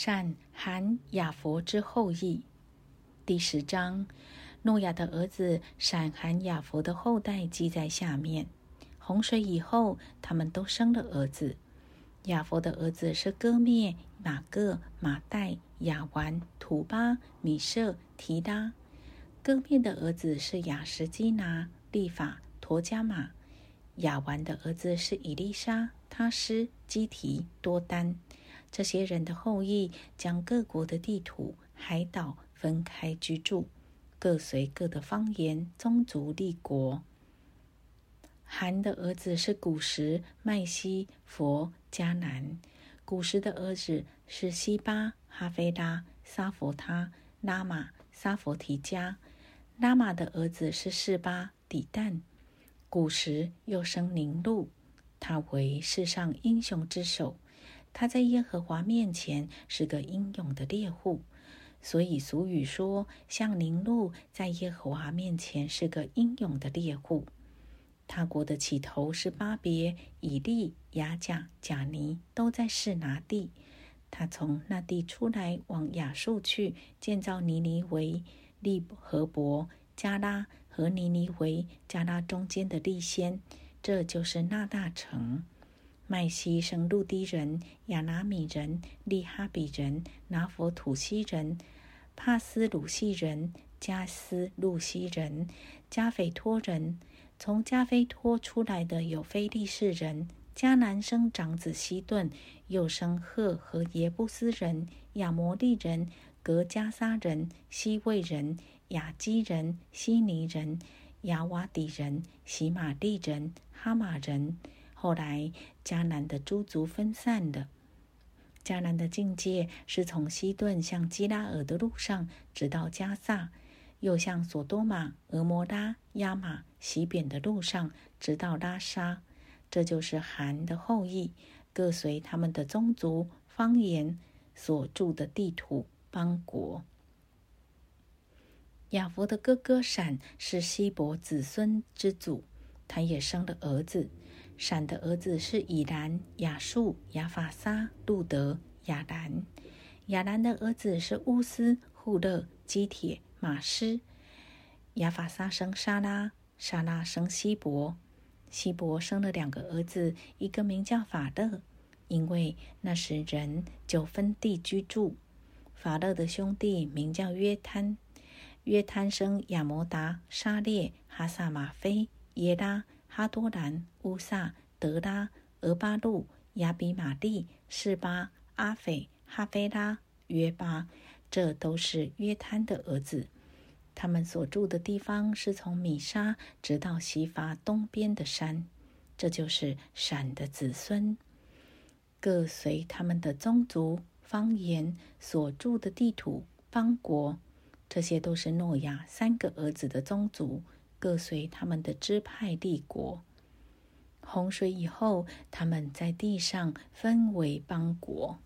闪、含、雅佛之后裔。第十章，诺亚的儿子闪、含、雅佛的后代记在下面。洪水以后，他们都生了儿子。雅佛的儿子是哥灭、马各、马代、雅完、土巴、米舍、提达。哥灭的儿子是雅什基拿、利法、陀加马。雅完的儿子是以利沙、他施、基提、多丹。这些人的后裔将各国的地图、海岛分开居住，各随各的方言、宗族立国。韩的儿子是古时、麦西、佛、迦南。古时的儿子是西巴、哈菲拉、沙佛他、拉玛、沙佛提加。拉玛的儿子是示巴、底旦。古时又生宁禄，他为世上英雄之首。他在耶和华面前是个英勇的猎户，所以俗语说：“像宁禄在耶和华面前是个英勇的猎户。”他国的起头是巴别、以利、雅甲、贾尼，都在示拿地。他从那地出来，往亚述去，建造尼尼为、利和伯、加拉和尼尼为、加拉中间的利先，这就是那大城。麦西生陆地人、亚拿米人、利哈比人、拿佛土西人、帕斯鲁西人、加斯路西人、加斐托人。从加菲托出来的有非利士人，迦南生长子西顿，又生赫和耶布斯人、亚摩利人、格加沙人、西魏人、雅基人、希尼人、亚瓦底人、喜马利人、哈马人。后来迦南的诸族分散的。迦南的境界是从西顿向基拉尔的路上，直到加萨。又向索多玛、俄摩拉、亚玛、西扁的路上，直到拉沙，这就是韩的后裔，各随他们的宗族、方言所住的地土、邦国。亚佛的哥哥闪是希伯子孙之祖，他也生了儿子。闪的儿子是以兰、亚述、亚法沙、路德、亚兰。亚兰的儿子是乌斯、户勒、基铁。马斯亚法沙生沙拉，沙拉生希伯，希伯生了两个儿子，一个名叫法勒，因为那时人就分地居住。法勒的兄弟名叫约摊，约摊生亚摩达、沙列、哈萨马菲、耶拉、哈多兰、乌萨、德拉、俄巴路、亚比马利、示巴、阿斐、哈菲拉、约巴。这都是约摊的儿子，他们所住的地方是从米沙直到西法东边的山，这就是闪的子孙，各随他们的宗族、方言所住的地土、邦国，这些都是诺亚三个儿子的宗族，各随他们的支派帝国。洪水以后，他们在地上分为邦国。